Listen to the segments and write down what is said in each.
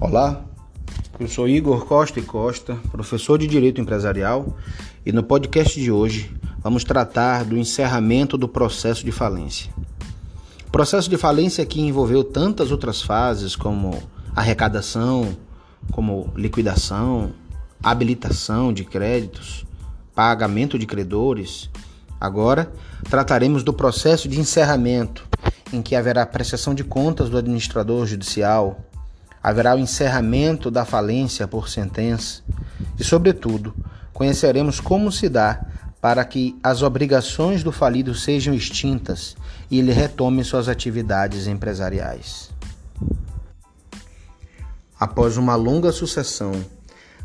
Olá, eu sou Igor Costa e Costa, professor de Direito Empresarial, e no podcast de hoje vamos tratar do encerramento do processo de falência. O processo de falência que envolveu tantas outras fases como arrecadação, como liquidação, habilitação de créditos, pagamento de credores. Agora trataremos do processo de encerramento, em que haverá prestação de contas do administrador judicial, haverá o encerramento da falência por sentença e, sobretudo, conheceremos como se dá para que as obrigações do falido sejam extintas e ele retome suas atividades empresariais. Após uma longa sucessão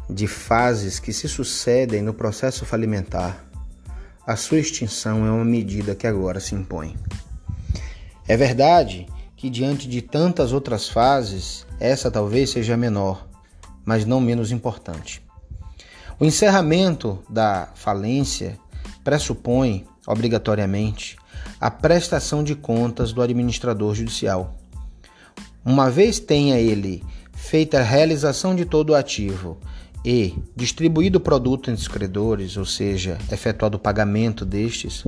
de fases que se sucedem no processo falimentar, a sua extinção é uma medida que agora se impõe. É verdade que, diante de tantas outras fases, essa talvez seja menor, mas não menos importante. O encerramento da falência pressupõe, obrigatoriamente, a prestação de contas do administrador judicial. Uma vez tenha ele feita a realização de todo o ativo e distribuído o produto entre os credores, ou seja, efetuado o pagamento destes,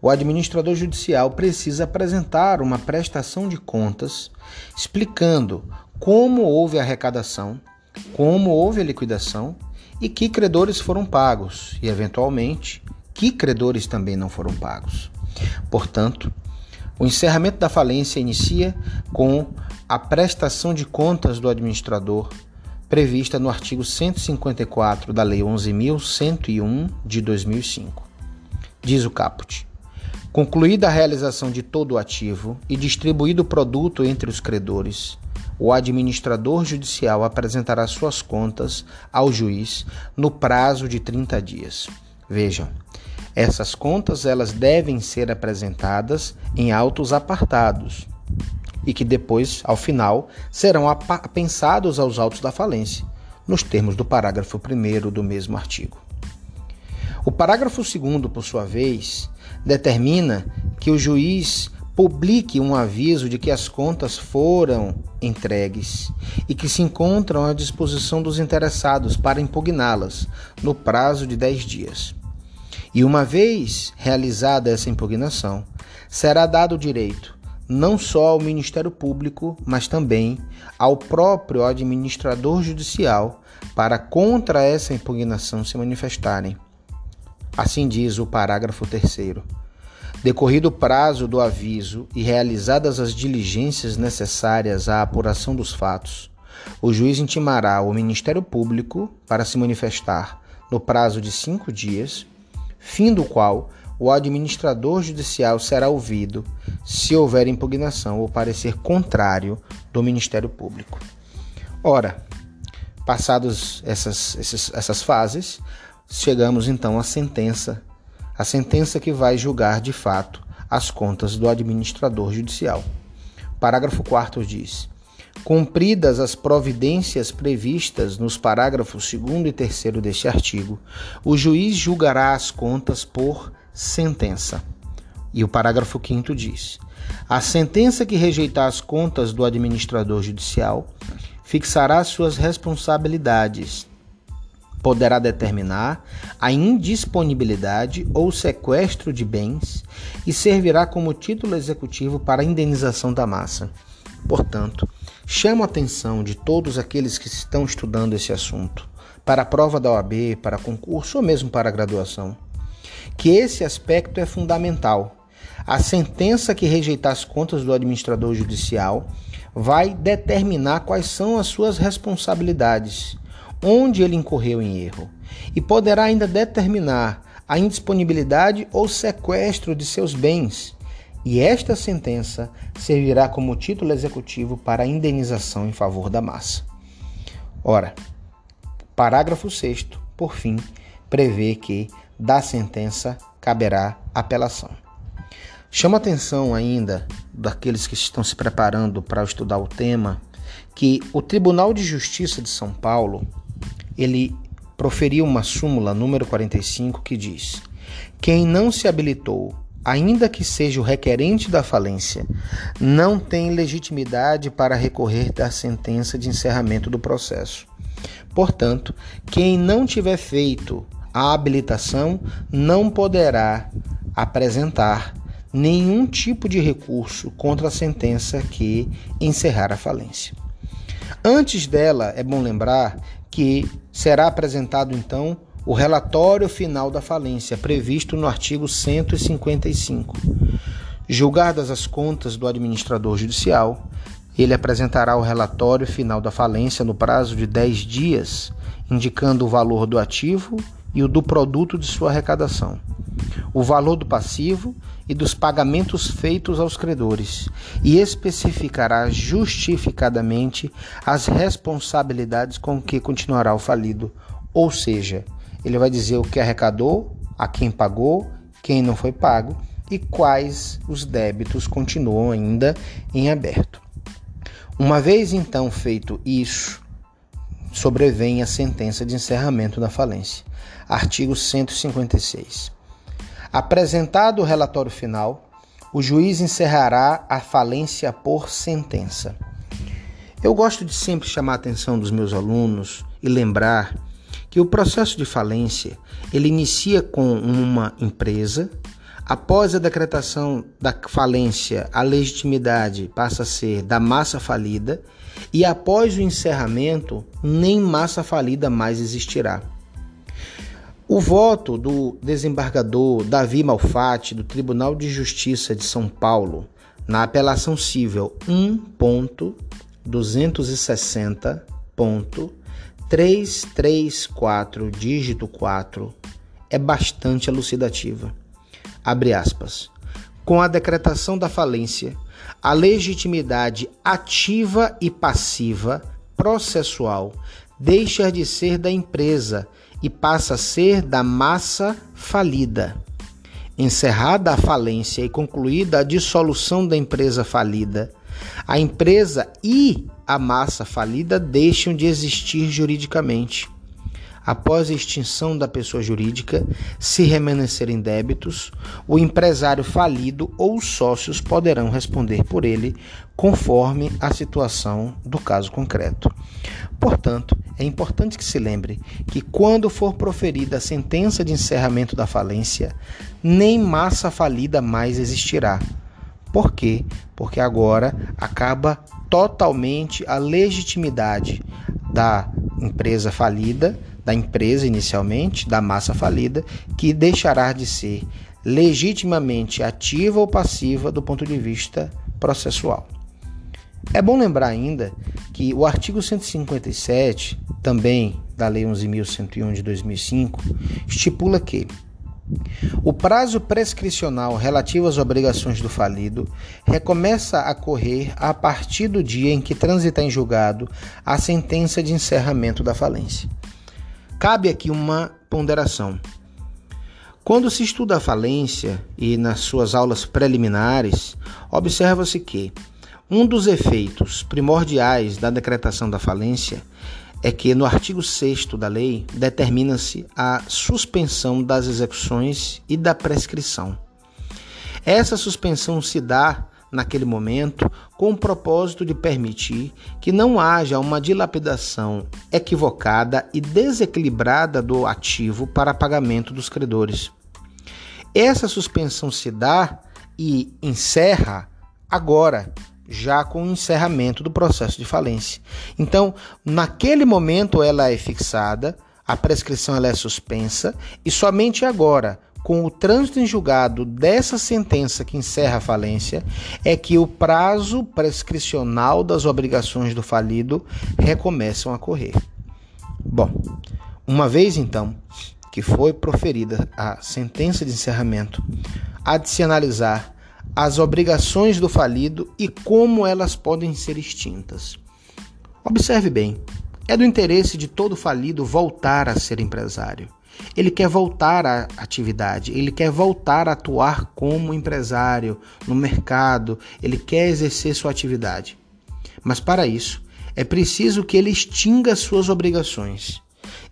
o administrador judicial precisa apresentar uma prestação de contas explicando como houve a arrecadação, como houve a liquidação e que credores foram pagos e, eventualmente, que credores também não foram pagos. Portanto, o encerramento da falência inicia com a prestação de contas do administrador prevista no artigo 154 da Lei 11.101 de 2005. Diz o caput: Concluída a realização de todo o ativo e distribuído o produto entre os credores, o administrador judicial apresentará suas contas ao juiz no prazo de 30 dias. Vejam, essas contas elas devem ser apresentadas em autos apartados e que depois, ao final, serão apensados aos autos da falência, nos termos do parágrafo 1 do mesmo artigo. O parágrafo 2, por sua vez, determina que o juiz publique um aviso de que as contas foram entregues e que se encontram à disposição dos interessados para impugná-las no prazo de 10 dias. E uma vez realizada essa impugnação, será dado o direito não só ao Ministério Público, mas também ao próprio administrador judicial para contra essa impugnação se manifestarem. Assim diz o parágrafo 3. Decorrido o prazo do aviso e realizadas as diligências necessárias à apuração dos fatos, o juiz intimará o Ministério Público para se manifestar no prazo de cinco dias, fim do qual o administrador judicial será ouvido se houver impugnação ou parecer contrário do Ministério Público. Ora, passadas essas, essas, essas fases, chegamos então à sentença, a sentença que vai julgar de fato as contas do administrador judicial. Parágrafo 4 diz: Cumpridas as providências previstas nos parágrafos 2 e 3 deste artigo, o juiz julgará as contas por sentença. E o parágrafo 5 diz: A sentença que rejeitar as contas do administrador judicial fixará suas responsabilidades. Poderá determinar a indisponibilidade ou sequestro de bens e servirá como título executivo para a indenização da massa. Portanto, chamo a atenção de todos aqueles que estão estudando esse assunto para a prova da OAB, para concurso ou mesmo para a graduação que esse aspecto é fundamental. A sentença que rejeitar as contas do administrador judicial vai determinar quais são as suas responsabilidades, onde ele incorreu em erro, e poderá ainda determinar a indisponibilidade ou sequestro de seus bens. E esta sentença servirá como título executivo para a indenização em favor da massa. Ora, parágrafo 6, por fim, prevê que da sentença caberá apelação. Chama atenção ainda daqueles que estão se preparando para estudar o tema que o Tribunal de Justiça de São Paulo ele proferiu uma súmula número 45 que diz: quem não se habilitou ainda que seja o requerente da falência, não tem legitimidade para recorrer da sentença de encerramento do processo. Portanto, quem não tiver feito a habilitação não poderá apresentar nenhum tipo de recurso contra a sentença que encerrar a falência. Antes dela, é bom lembrar que será apresentado então o relatório final da falência, previsto no artigo 155. Julgadas as contas do administrador judicial, ele apresentará o relatório final da falência no prazo de 10 dias, indicando o valor do ativo e o do produto de sua arrecadação, o valor do passivo e dos pagamentos feitos aos credores, e especificará justificadamente as responsabilidades com que continuará o falido, ou seja, ele vai dizer o que arrecadou, a quem pagou, quem não foi pago e quais os débitos continuam ainda em aberto. Uma vez então feito isso, sobrevém a sentença de encerramento da falência. Artigo 156. Apresentado o relatório final, o juiz encerrará a falência por sentença. Eu gosto de sempre chamar a atenção dos meus alunos e lembrar que o processo de falência ele inicia com uma empresa Após a decretação da falência, a legitimidade passa a ser da massa falida, e após o encerramento, nem massa falida mais existirá. O voto do desembargador Davi Malfatti, do Tribunal de Justiça de São Paulo, na apelação civil 1.260.334, dígito 4, é bastante elucidativa. Abre aspas, com a decretação da falência, a legitimidade ativa e passiva processual deixa de ser da empresa e passa a ser da massa falida. Encerrada a falência e concluída a dissolução da empresa falida, a empresa e a massa falida deixam de existir juridicamente após a extinção da pessoa jurídica, se remanescerem débitos, o empresário falido ou os sócios poderão responder por ele, conforme a situação do caso concreto. Portanto, é importante que se lembre que, quando for proferida a sentença de encerramento da falência, nem massa falida mais existirá. Por quê? Porque agora acaba totalmente a legitimidade da empresa falida da empresa inicialmente, da massa falida, que deixará de ser legitimamente ativa ou passiva do ponto de vista processual. É bom lembrar ainda que o artigo 157, também da Lei 11.101 de 2005, estipula que o prazo prescricional relativo às obrigações do falido recomeça a correr a partir do dia em que transitar em julgado a sentença de encerramento da falência. Cabe aqui uma ponderação. Quando se estuda a falência e nas suas aulas preliminares, observa-se que um dos efeitos primordiais da decretação da falência é que no artigo 6 da lei determina-se a suspensão das execuções e da prescrição. Essa suspensão se dá naquele momento com o propósito de permitir que não haja uma dilapidação equivocada e desequilibrada do ativo para pagamento dos credores. Essa suspensão se dá e encerra agora, já com o encerramento do processo de falência. Então, naquele momento ela é fixada, a prescrição ela é suspensa e somente agora, com o trânsito em julgado dessa sentença que encerra a falência é que o prazo prescricional das obrigações do falido recomeçam a correr. Bom, uma vez então que foi proferida a sentença de encerramento, há de se analisar as obrigações do falido e como elas podem ser extintas. Observe bem, é do interesse de todo falido voltar a ser empresário. Ele quer voltar à atividade, ele quer voltar a atuar como empresário no mercado, ele quer exercer sua atividade. Mas para isso, é preciso que ele extinga suas obrigações.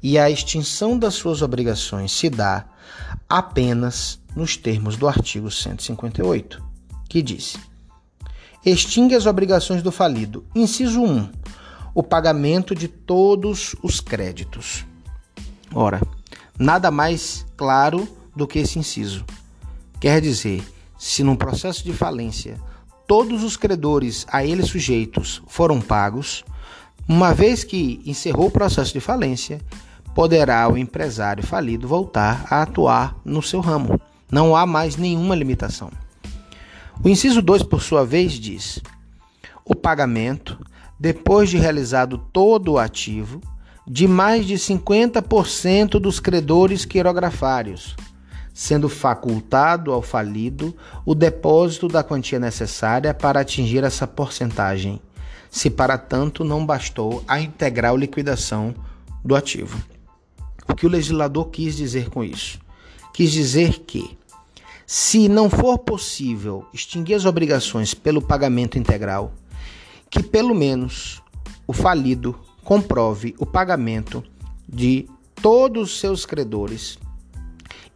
E a extinção das suas obrigações se dá apenas nos termos do artigo 158, que diz: extingue as obrigações do falido. Inciso 1. O pagamento de todos os créditos. Ora, nada mais claro do que esse inciso. Quer dizer, se num processo de falência todos os credores a ele sujeitos foram pagos, uma vez que encerrou o processo de falência, poderá o empresário falido voltar a atuar no seu ramo. Não há mais nenhuma limitação. O inciso 2, por sua vez, diz: o pagamento, depois de realizado todo o ativo, de mais de 50% dos credores quirografários, sendo facultado ao falido o depósito da quantia necessária para atingir essa porcentagem, se para tanto não bastou a integral liquidação do ativo. O que o legislador quis dizer com isso? Quis dizer que, se não for possível extinguir as obrigações pelo pagamento integral, que pelo menos o falido comprove o pagamento de todos os seus credores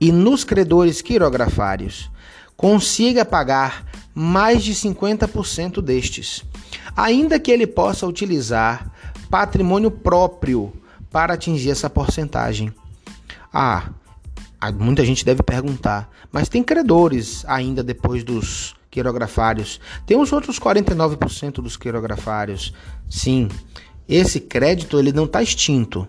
e nos credores quirografários consiga pagar mais de 50% destes, ainda que ele possa utilizar patrimônio próprio para atingir essa porcentagem. Ah, muita gente deve perguntar, mas tem credores ainda depois dos quirografários? Tem os outros 49% dos quirografários. Sim, esse crédito ele não está extinto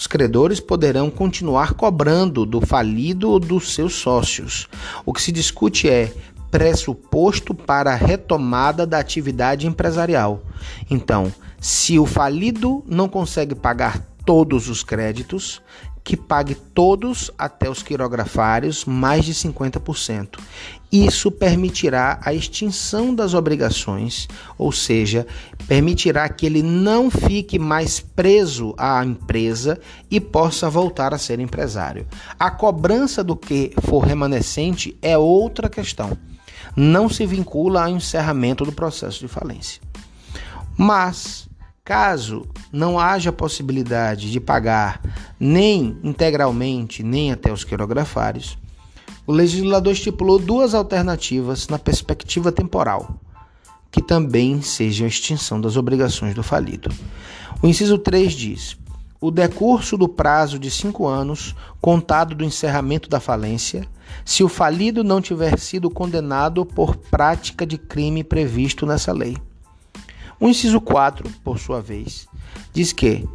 os credores poderão continuar cobrando do falido ou dos seus sócios. O que se discute é pressuposto para a retomada da atividade empresarial. Então, se o falido não consegue pagar todos os créditos, que pague todos até os quirografários mais de 50%. Isso permitirá a extinção das obrigações, ou seja, permitirá que ele não fique mais preso à empresa e possa voltar a ser empresário. A cobrança do que for remanescente é outra questão. Não se vincula ao encerramento do processo de falência. Mas Caso não haja possibilidade de pagar nem integralmente, nem até os quirografários, o legislador estipulou duas alternativas na perspectiva temporal, que também sejam a extinção das obrigações do falido. O inciso 3 diz: o decurso do prazo de cinco anos, contado do encerramento da falência, se o falido não tiver sido condenado por prática de crime previsto nessa lei. O inciso 4, por sua vez, diz que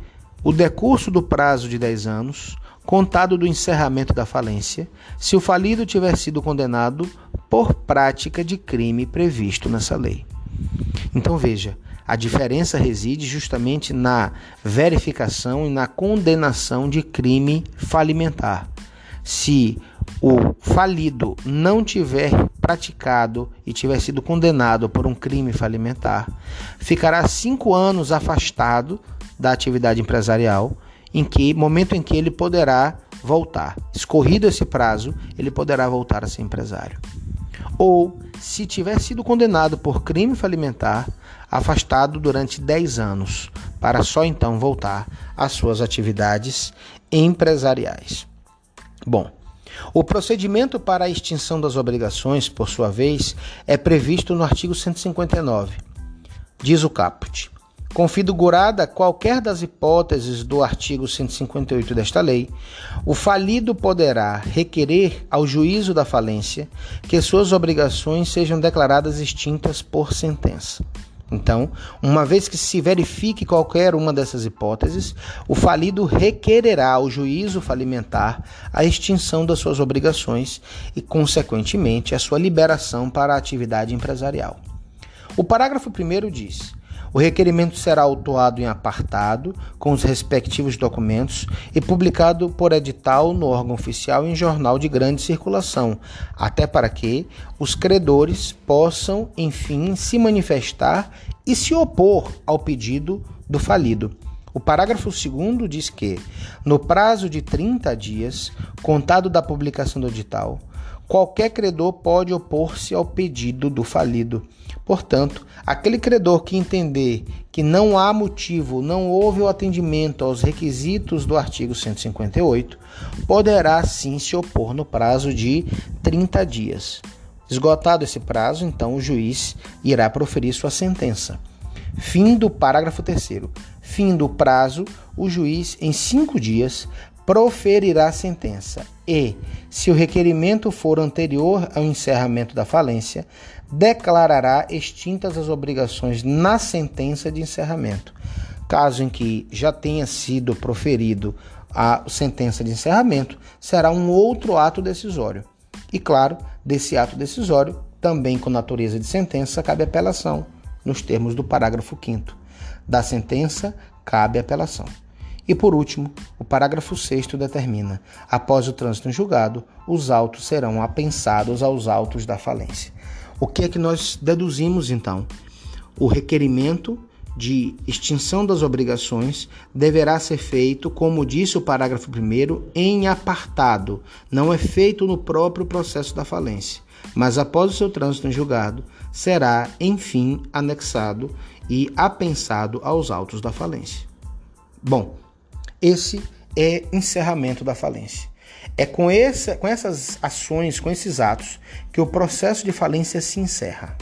o decurso do prazo de 10 anos, contado do encerramento da falência, se o falido tiver sido condenado por prática de crime previsto nessa lei. Então veja, a diferença reside justamente na verificação e na condenação de crime falimentar. Se o falido não tiver praticado e tiver sido condenado por um crime falimentar, ficará cinco anos afastado da atividade empresarial, em que momento em que ele poderá voltar. Escorrido esse prazo, ele poderá voltar a ser empresário. Ou, se tiver sido condenado por crime falimentar, afastado durante 10 anos, para só então voltar às suas atividades empresariais. Bom, o procedimento para a extinção das obrigações, por sua vez, é previsto no artigo 159. Diz o caput: Configurada qualquer das hipóteses do artigo 158 desta lei, o falido poderá requerer ao juízo da falência que suas obrigações sejam declaradas extintas por sentença. Então, uma vez que se verifique qualquer uma dessas hipóteses, o falido requererá ao juízo falimentar a extinção das suas obrigações e, consequentemente, a sua liberação para a atividade empresarial. O parágrafo 1 diz: o requerimento será autuado em apartado com os respectivos documentos e publicado por edital no órgão oficial em jornal de grande circulação, até para que os credores possam, enfim, se manifestar e se opor ao pedido do falido. O parágrafo 2 diz que, no prazo de 30 dias, contado da publicação do edital, qualquer credor pode opor-se ao pedido do falido. Portanto, aquele credor que entender que não há motivo, não houve o atendimento aos requisitos do artigo 158, poderá sim se opor no prazo de 30 dias. Esgotado esse prazo, então o juiz irá proferir sua sentença. Fim do parágrafo 3. Fim do prazo, o juiz, em cinco dias, proferirá a sentença e, se o requerimento for anterior ao encerramento da falência, declarará extintas as obrigações na sentença de encerramento. Caso em que já tenha sido proferido a sentença de encerramento, será um outro ato decisório. E claro, desse ato decisório, também com natureza de sentença, cabe apelação, nos termos do parágrafo 5 Da sentença, cabe apelação. E por último, o parágrafo 6 determina: após o trânsito em julgado, os autos serão apensados aos autos da falência. O que é que nós deduzimos então? O requerimento de extinção das obrigações deverá ser feito, como disse o parágrafo 1, em apartado, não é feito no próprio processo da falência, mas após o seu trânsito em julgado, será, enfim, anexado e apensado aos autos da falência. Bom, esse é encerramento da falência. É com, com essas ações, com esses atos, que o processo de falência se encerra.